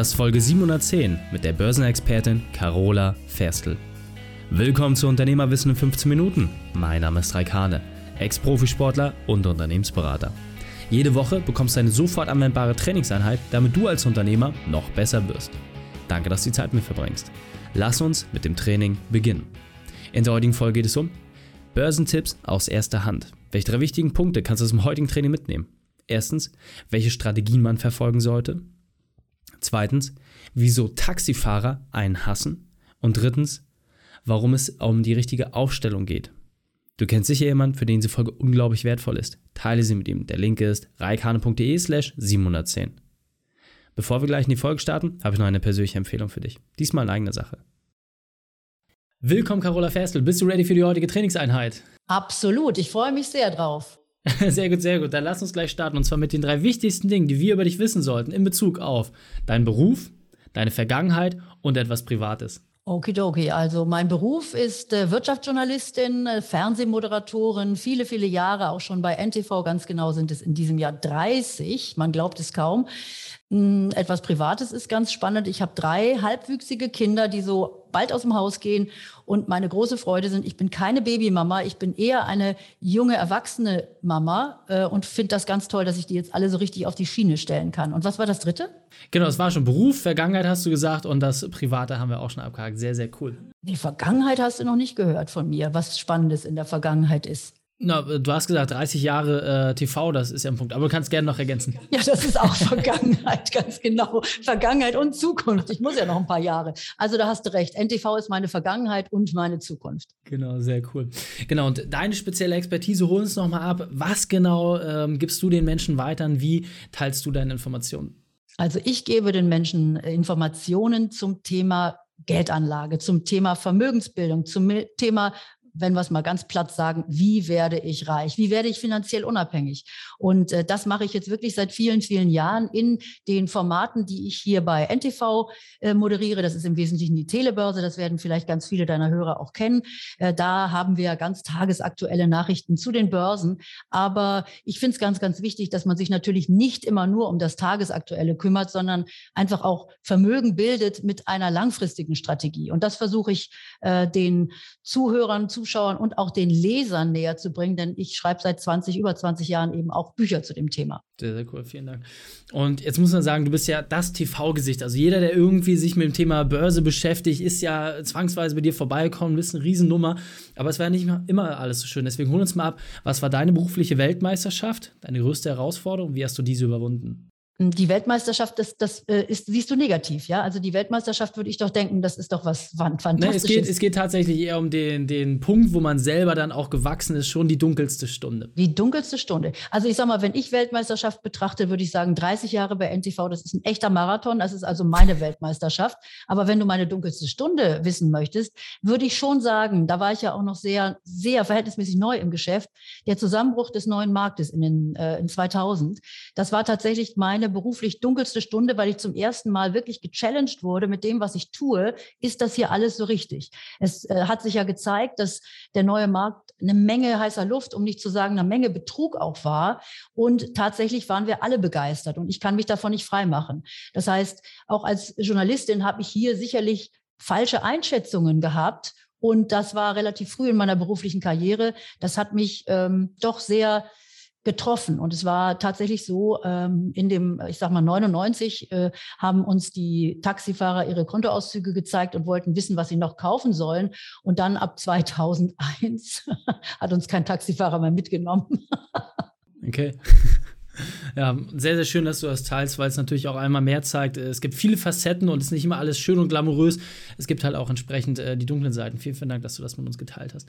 Das ist Folge 710 mit der Börsenexpertin Carola Ferstl. Willkommen zu Unternehmerwissen in 15 Minuten. Mein Name ist Raik Hane, Ex-Profisportler und Unternehmensberater. Jede Woche bekommst du eine sofort anwendbare Trainingseinheit, damit du als Unternehmer noch besser wirst. Danke, dass du die Zeit mit verbringst. Lass uns mit dem Training beginnen. In der heutigen Folge geht es um Börsentipps aus erster Hand. Welche drei wichtigen Punkte kannst du aus dem heutigen Training mitnehmen? Erstens, welche Strategien man verfolgen sollte. Zweitens, wieso Taxifahrer einen hassen. Und drittens, warum es um die richtige Aufstellung geht. Du kennst sicher jemanden, für den diese Folge unglaublich wertvoll ist. Teile sie mit ihm. Der Link ist reikane.de slash 710. Bevor wir gleich in die Folge starten, habe ich noch eine persönliche Empfehlung für dich. Diesmal in eigener Sache. Willkommen, Carola Ferstel. Bist du ready für die heutige Trainingseinheit? Absolut. Ich freue mich sehr drauf. Sehr gut, sehr gut. Dann lass uns gleich starten. Und zwar mit den drei wichtigsten Dingen, die wir über dich wissen sollten in Bezug auf deinen Beruf, deine Vergangenheit und etwas Privates. Okidoki, also mein Beruf ist äh, Wirtschaftsjournalistin, äh, Fernsehmoderatorin, viele, viele Jahre auch schon bei NTV, ganz genau sind es in diesem Jahr 30, man glaubt es kaum. Hm, etwas Privates ist ganz spannend. Ich habe drei halbwüchsige Kinder, die so bald aus dem Haus gehen. Und meine große Freude sind, ich bin keine Babymama, ich bin eher eine junge, erwachsene Mama äh, und finde das ganz toll, dass ich die jetzt alle so richtig auf die Schiene stellen kann. Und was war das dritte? Genau, das war schon Beruf, Vergangenheit hast du gesagt und das Private haben wir auch schon abgehakt. Sehr, sehr cool. Die Vergangenheit hast du noch nicht gehört von mir, was Spannendes in der Vergangenheit ist. Na, du hast gesagt, 30 Jahre äh, TV, das ist ja ein Punkt. Aber du kannst gerne noch ergänzen. Ja, das ist auch Vergangenheit, ganz genau. Vergangenheit und Zukunft. Ich muss ja noch ein paar Jahre. Also da hast du recht. NTV ist meine Vergangenheit und meine Zukunft. Genau, sehr cool. Genau, und deine spezielle Expertise, hol uns nochmal ab. Was genau ähm, gibst du den Menschen weiter? Wie teilst du deine Informationen? Also ich gebe den Menschen äh, Informationen zum Thema Geldanlage, zum Thema Vermögensbildung, zum Thema wenn wir es mal ganz platt sagen, wie werde ich reich? Wie werde ich finanziell unabhängig? Und äh, das mache ich jetzt wirklich seit vielen, vielen Jahren in den Formaten, die ich hier bei NTV äh, moderiere. Das ist im Wesentlichen die Telebörse. Das werden vielleicht ganz viele deiner Hörer auch kennen. Äh, da haben wir ganz tagesaktuelle Nachrichten zu den Börsen. Aber ich finde es ganz, ganz wichtig, dass man sich natürlich nicht immer nur um das Tagesaktuelle kümmert, sondern einfach auch Vermögen bildet mit einer langfristigen Strategie. Und das versuche ich äh, den Zuhörern zu Zuschauern und auch den Lesern näher zu bringen, denn ich schreibe seit 20, über 20 Jahren eben auch Bücher zu dem Thema. Sehr, sehr cool, vielen Dank. Und jetzt muss man sagen, du bist ja das TV-Gesicht. Also jeder, der irgendwie sich mit dem Thema Börse beschäftigt, ist ja zwangsweise bei dir vorbeigekommen, bist eine Riesennummer. Aber es war ja nicht immer alles so schön. Deswegen hol uns mal ab, was war deine berufliche Weltmeisterschaft, deine größte Herausforderung? Wie hast du diese überwunden? Die Weltmeisterschaft, das, das äh, ist, siehst du negativ, ja? Also die Weltmeisterschaft würde ich doch denken, das ist doch was Fantastisches. Nee, es, geht, es geht tatsächlich eher um den, den Punkt, wo man selber dann auch gewachsen ist, schon die dunkelste Stunde. Die dunkelste Stunde. Also ich sag mal, wenn ich Weltmeisterschaft betrachte, würde ich sagen, 30 Jahre bei NTV, das ist ein echter Marathon, das ist also meine Weltmeisterschaft. Aber wenn du meine dunkelste Stunde wissen möchtest, würde ich schon sagen, da war ich ja auch noch sehr, sehr verhältnismäßig neu im Geschäft, der Zusammenbruch des neuen Marktes in den äh, in 2000, das war tatsächlich meine beruflich dunkelste Stunde, weil ich zum ersten Mal wirklich gechallenged wurde mit dem, was ich tue. Ist das hier alles so richtig? Es äh, hat sich ja gezeigt, dass der neue Markt eine Menge heißer Luft, um nicht zu sagen, eine Menge Betrug auch war. Und tatsächlich waren wir alle begeistert und ich kann mich davon nicht freimachen. Das heißt, auch als Journalistin habe ich hier sicherlich falsche Einschätzungen gehabt. Und das war relativ früh in meiner beruflichen Karriere. Das hat mich ähm, doch sehr getroffen. Und es war tatsächlich so, ähm, in dem, ich sag mal, 99 äh, haben uns die Taxifahrer ihre Kontoauszüge gezeigt und wollten wissen, was sie noch kaufen sollen. Und dann ab 2001 hat uns kein Taxifahrer mehr mitgenommen. okay. Ja, sehr, sehr schön, dass du das teilst, weil es natürlich auch einmal mehr zeigt. Äh, es gibt viele Facetten und es ist nicht immer alles schön und glamourös. Es gibt halt auch entsprechend äh, die dunklen Seiten. Vielen, vielen Dank, dass du das mit uns geteilt hast.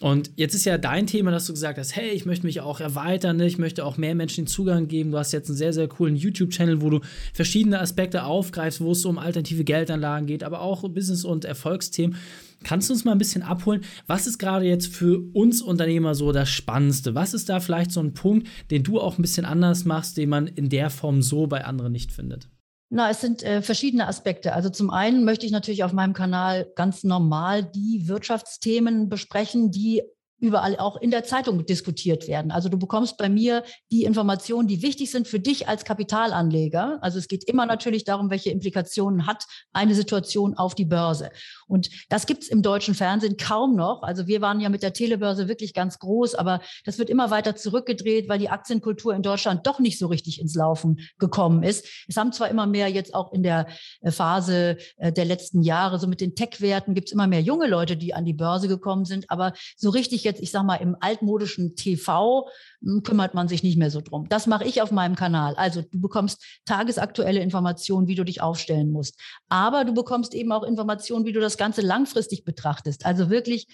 Und jetzt ist ja dein Thema, dass du gesagt hast: hey, ich möchte mich auch erweitern, ne? ich möchte auch mehr Menschen den Zugang geben. Du hast jetzt einen sehr, sehr coolen YouTube-Channel, wo du verschiedene Aspekte aufgreifst, wo es um alternative Geldanlagen geht, aber auch Business- und Erfolgsthemen. Kannst du uns mal ein bisschen abholen? Was ist gerade jetzt für uns Unternehmer so das Spannendste? Was ist da vielleicht so ein Punkt, den du auch ein bisschen anders machst, den man in der Form so bei anderen nicht findet? Na, es sind äh, verschiedene Aspekte. Also zum einen möchte ich natürlich auf meinem Kanal ganz normal die Wirtschaftsthemen besprechen, die überall auch in der Zeitung diskutiert werden. Also du bekommst bei mir die Informationen, die wichtig sind für dich als Kapitalanleger. Also es geht immer natürlich darum, welche Implikationen hat eine Situation auf die Börse. Und das gibt es im deutschen Fernsehen kaum noch. Also wir waren ja mit der Telebörse wirklich ganz groß, aber das wird immer weiter zurückgedreht, weil die Aktienkultur in Deutschland doch nicht so richtig ins Laufen gekommen ist. Es haben zwar immer mehr jetzt auch in der äh, Phase äh, der letzten Jahre, so mit den Tech-Werten gibt es immer mehr junge Leute, die an die Börse gekommen sind, aber so richtig jetzt, ich sag mal, im altmodischen TV hm, kümmert man sich nicht mehr so drum. Das mache ich auf meinem Kanal. Also du bekommst tagesaktuelle Informationen, wie du dich aufstellen musst. Aber du bekommst eben auch Informationen, wie du das Ganze langfristig betrachtest. Also wirklich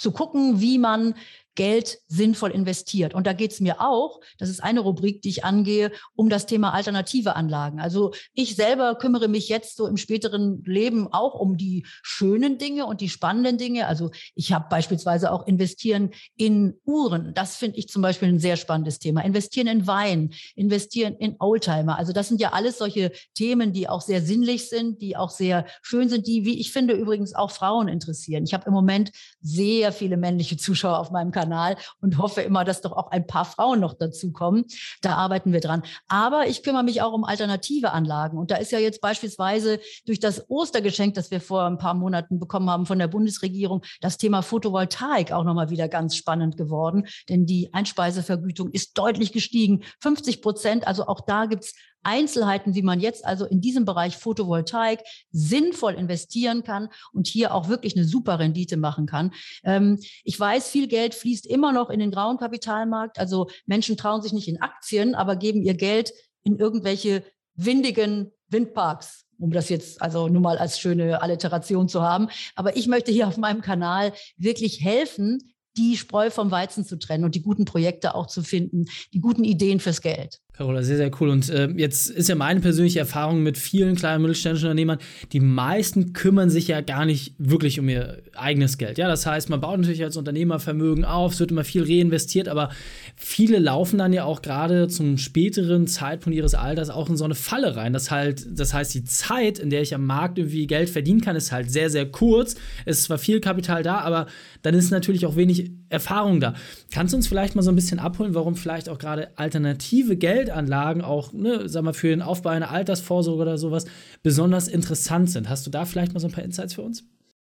zu gucken, wie man Geld sinnvoll investiert. Und da geht es mir auch, das ist eine Rubrik, die ich angehe, um das Thema alternative Anlagen. Also ich selber kümmere mich jetzt so im späteren Leben auch um die schönen Dinge und die spannenden Dinge. Also ich habe beispielsweise auch investieren in Uhren. Das finde ich zum Beispiel ein sehr spannendes Thema. Investieren in Wein, investieren in Oldtimer. Also das sind ja alles solche Themen, die auch sehr sinnlich sind, die auch sehr schön sind, die, wie ich finde, übrigens auch Frauen interessieren. Ich habe im Moment sehr viele männliche Zuschauer auf meinem Kanal. Und hoffe immer, dass doch auch ein paar Frauen noch dazukommen. Da arbeiten wir dran. Aber ich kümmere mich auch um alternative Anlagen. Und da ist ja jetzt beispielsweise durch das Ostergeschenk, das wir vor ein paar Monaten bekommen haben von der Bundesregierung, das Thema Photovoltaik auch nochmal wieder ganz spannend geworden. Denn die Einspeisevergütung ist deutlich gestiegen. 50 Prozent. Also auch da gibt es Einzelheiten, wie man jetzt also in diesem Bereich Photovoltaik sinnvoll investieren kann und hier auch wirklich eine super Rendite machen kann. Ähm, ich weiß, viel Geld fließt immer noch in den grauen Kapitalmarkt. Also Menschen trauen sich nicht in Aktien, aber geben ihr Geld in irgendwelche windigen Windparks um das jetzt also nur mal als schöne Alliteration zu haben. Aber ich möchte hier auf meinem Kanal wirklich helfen, die Spreu vom Weizen zu trennen und die guten Projekte auch zu finden, die guten Ideen fürs Geld. Carola, sehr, sehr cool. Und äh, jetzt ist ja meine persönliche Erfahrung mit vielen kleinen mittelständischen Unternehmern, die meisten kümmern sich ja gar nicht wirklich um ihr eigenes Geld. Ja, das heißt, man baut natürlich als Unternehmer Vermögen auf, es wird immer viel reinvestiert, aber viele laufen dann ja auch gerade zum späteren Zeitpunkt ihres Alters auch in so eine Falle rein. Das, halt, das heißt, die Zeit, in der ich am Markt irgendwie Geld verdienen kann, ist halt sehr, sehr kurz. Es ist zwar viel Kapital da, aber dann ist natürlich auch wenig Erfahrung da. Kannst du uns vielleicht mal so ein bisschen abholen, warum vielleicht auch gerade alternative Geld Geldanlagen auch, ne, sag mal, für den Aufbau einer Altersvorsorge oder sowas besonders interessant sind. Hast du da vielleicht mal so ein paar Insights für uns?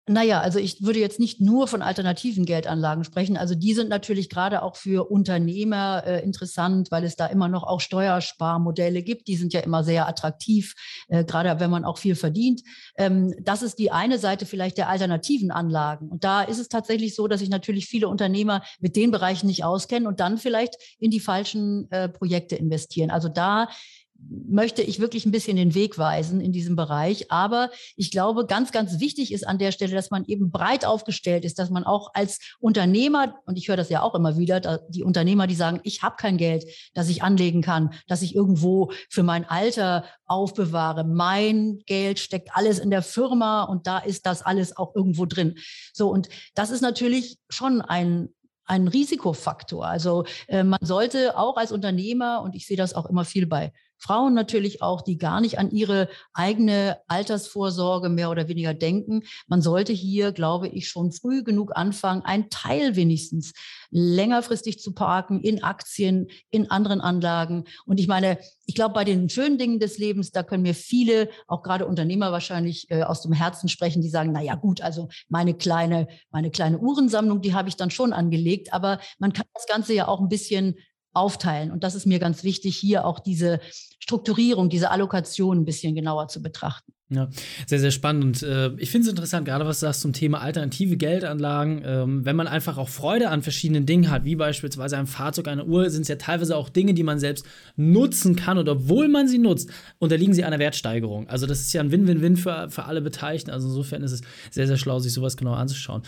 Naja, also ich würde jetzt nicht nur von alternativen Geldanlagen sprechen. Also die sind natürlich gerade auch für Unternehmer äh, interessant, weil es da immer noch auch Steuersparmodelle gibt. Die sind ja immer sehr attraktiv, äh, gerade wenn man auch viel verdient. Ähm, das ist die eine Seite vielleicht der alternativen Anlagen. Und da ist es tatsächlich so, dass sich natürlich viele Unternehmer mit den Bereichen nicht auskennen und dann vielleicht in die falschen äh, Projekte investieren. Also da möchte ich wirklich ein bisschen den Weg weisen in diesem Bereich. Aber ich glaube, ganz, ganz wichtig ist an der Stelle, dass man eben breit aufgestellt ist, dass man auch als Unternehmer, und ich höre das ja auch immer wieder, die Unternehmer, die sagen, ich habe kein Geld, das ich anlegen kann, das ich irgendwo für mein Alter aufbewahre. Mein Geld steckt alles in der Firma und da ist das alles auch irgendwo drin. So, und das ist natürlich schon ein, ein Risikofaktor. Also äh, man sollte auch als Unternehmer, und ich sehe das auch immer viel bei Frauen natürlich auch, die gar nicht an ihre eigene Altersvorsorge mehr oder weniger denken. Man sollte hier, glaube ich, schon früh genug anfangen, einen Teil wenigstens längerfristig zu parken in Aktien, in anderen Anlagen. Und ich meine, ich glaube, bei den schönen Dingen des Lebens, da können mir viele, auch gerade Unternehmer wahrscheinlich äh, aus dem Herzen sprechen, die sagen, na ja, gut, also meine kleine, meine kleine Uhrensammlung, die habe ich dann schon angelegt. Aber man kann das Ganze ja auch ein bisschen aufteilen. Und das ist mir ganz wichtig, hier auch diese Strukturierung, diese Allokation ein bisschen genauer zu betrachten. Ja, sehr, sehr spannend. Und äh, ich finde es interessant, gerade was du sagst zum Thema alternative Geldanlagen. Ähm, wenn man einfach auch Freude an verschiedenen Dingen hat, wie beispielsweise ein Fahrzeug, eine Uhr, sind es ja teilweise auch Dinge, die man selbst nutzen kann. Und obwohl man sie nutzt, unterliegen sie einer Wertsteigerung. Also, das ist ja ein Win-Win-Win für, für alle Beteiligten. Also, insofern ist es sehr, sehr schlau, sich sowas genau anzuschauen.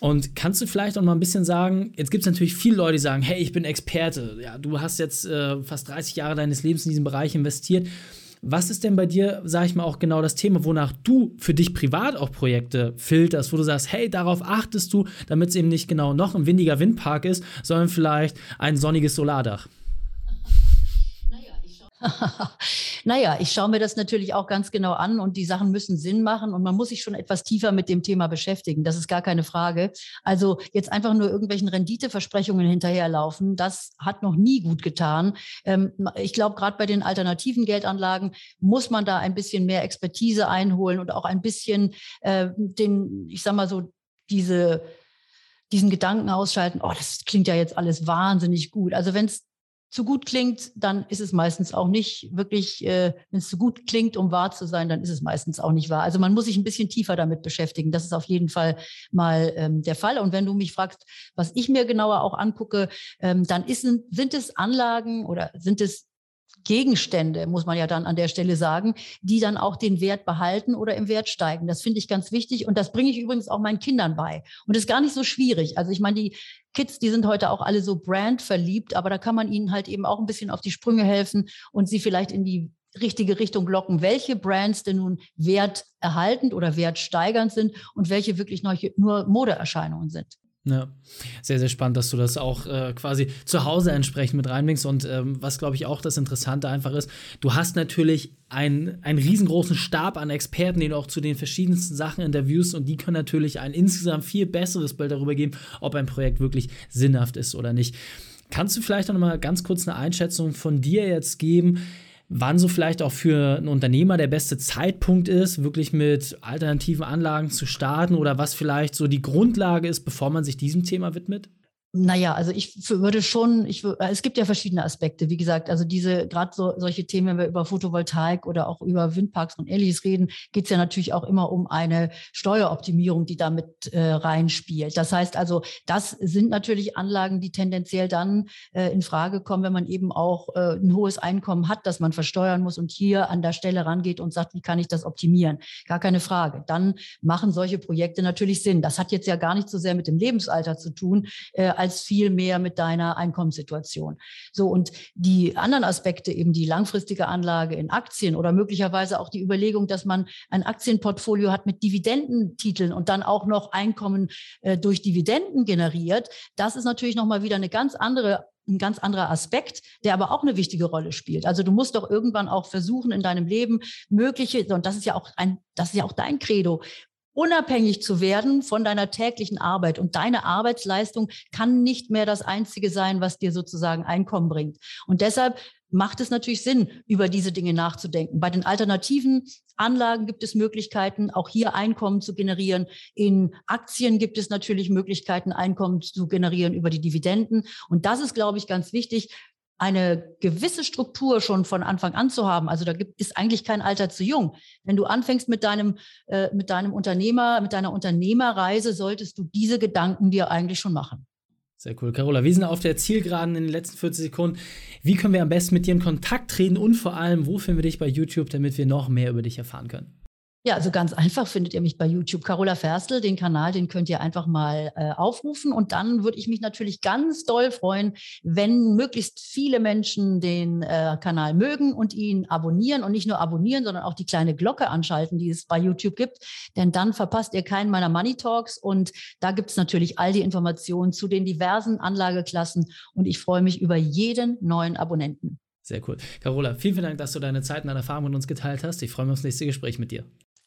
Und kannst du vielleicht auch mal ein bisschen sagen, jetzt gibt es natürlich viele Leute, die sagen, hey, ich bin Experte, ja, du hast jetzt äh, fast 30 Jahre deines Lebens in diesem Bereich investiert. Was ist denn bei dir, sag ich mal, auch genau das Thema, wonach du für dich privat auch Projekte filterst, wo du sagst, hey, darauf achtest du, damit es eben nicht genau noch ein windiger Windpark ist, sondern vielleicht ein sonniges Solardach? naja, ich schaue mir das natürlich auch ganz genau an und die Sachen müssen Sinn machen und man muss sich schon etwas tiefer mit dem Thema beschäftigen. Das ist gar keine Frage. Also jetzt einfach nur irgendwelchen Renditeversprechungen hinterherlaufen, das hat noch nie gut getan. Ähm, ich glaube, gerade bei den alternativen Geldanlagen muss man da ein bisschen mehr Expertise einholen und auch ein bisschen äh, den, ich sag mal so, diese diesen Gedanken ausschalten, oh, das klingt ja jetzt alles wahnsinnig gut. Also wenn es zu gut klingt, dann ist es meistens auch nicht wirklich, äh, wenn es zu gut klingt, um wahr zu sein, dann ist es meistens auch nicht wahr. Also man muss sich ein bisschen tiefer damit beschäftigen. Das ist auf jeden Fall mal ähm, der Fall. Und wenn du mich fragst, was ich mir genauer auch angucke, ähm, dann ist, sind es Anlagen oder sind es Gegenstände, muss man ja dann an der Stelle sagen, die dann auch den Wert behalten oder im Wert steigen. Das finde ich ganz wichtig und das bringe ich übrigens auch meinen Kindern bei. Und das ist gar nicht so schwierig. Also ich meine, die Kids, die sind heute auch alle so brandverliebt, aber da kann man ihnen halt eben auch ein bisschen auf die Sprünge helfen und sie vielleicht in die richtige Richtung locken, welche Brands denn nun werterhaltend oder wertsteigernd sind und welche wirklich nur Modeerscheinungen sind. Ja, sehr, sehr spannend, dass du das auch äh, quasi zu Hause entsprechend mit reinbringst. Und ähm, was, glaube ich, auch das Interessante einfach ist, du hast natürlich einen, einen riesengroßen Stab an Experten, den du auch zu den verschiedensten Sachen interviewst und die können natürlich ein insgesamt viel besseres Bild darüber geben, ob ein Projekt wirklich sinnhaft ist oder nicht. Kannst du vielleicht noch mal ganz kurz eine Einschätzung von dir jetzt geben? Wann so vielleicht auch für einen Unternehmer der beste Zeitpunkt ist, wirklich mit alternativen Anlagen zu starten oder was vielleicht so die Grundlage ist, bevor man sich diesem Thema widmet? Naja, also ich würde schon, ich, es gibt ja verschiedene Aspekte. Wie gesagt, also diese, gerade so, solche Themen, wenn wir über Photovoltaik oder auch über Windparks und ähnliches reden, geht es ja natürlich auch immer um eine Steueroptimierung, die damit äh, reinspielt. Das heißt also, das sind natürlich Anlagen, die tendenziell dann äh, in Frage kommen, wenn man eben auch äh, ein hohes Einkommen hat, das man versteuern muss und hier an der Stelle rangeht und sagt, wie kann ich das optimieren? Gar keine Frage. Dann machen solche Projekte natürlich Sinn. Das hat jetzt ja gar nicht so sehr mit dem Lebensalter zu tun, äh, als viel mehr mit deiner Einkommenssituation. So und die anderen Aspekte, eben die langfristige Anlage in Aktien oder möglicherweise auch die Überlegung, dass man ein Aktienportfolio hat mit Dividendentiteln und dann auch noch Einkommen äh, durch Dividenden generiert, das ist natürlich nochmal wieder eine ganz andere ein ganz anderer Aspekt, der aber auch eine wichtige Rolle spielt. Also du musst doch irgendwann auch versuchen in deinem Leben mögliche, und das ist ja auch ein, das ist ja auch dein Credo, unabhängig zu werden von deiner täglichen Arbeit. Und deine Arbeitsleistung kann nicht mehr das Einzige sein, was dir sozusagen Einkommen bringt. Und deshalb macht es natürlich Sinn, über diese Dinge nachzudenken. Bei den alternativen Anlagen gibt es Möglichkeiten, auch hier Einkommen zu generieren. In Aktien gibt es natürlich Möglichkeiten, Einkommen zu generieren über die Dividenden. Und das ist, glaube ich, ganz wichtig eine gewisse Struktur schon von Anfang an zu haben. Also da gibt, ist eigentlich kein Alter zu jung. Wenn du anfängst mit deinem, äh, mit deinem Unternehmer, mit deiner Unternehmerreise, solltest du diese Gedanken dir eigentlich schon machen. Sehr cool. Carola, wir sind auf der Zielgeraden in den letzten 40 Sekunden. Wie können wir am besten mit dir in Kontakt treten und vor allem, wo finden wir dich bei YouTube, damit wir noch mehr über dich erfahren können? Ja, also ganz einfach findet ihr mich bei YouTube. Carola Ferstel, den Kanal, den könnt ihr einfach mal äh, aufrufen. Und dann würde ich mich natürlich ganz doll freuen, wenn möglichst viele Menschen den äh, Kanal mögen und ihn abonnieren und nicht nur abonnieren, sondern auch die kleine Glocke anschalten, die es bei YouTube gibt. Denn dann verpasst ihr keinen meiner Money Talks. Und da gibt es natürlich all die Informationen zu den diversen Anlageklassen. Und ich freue mich über jeden neuen Abonnenten. Sehr cool. Carola, vielen, vielen Dank, dass du deine Zeit und deine Erfahrungen mit uns geteilt hast. Ich freue mich aufs nächste Gespräch mit dir.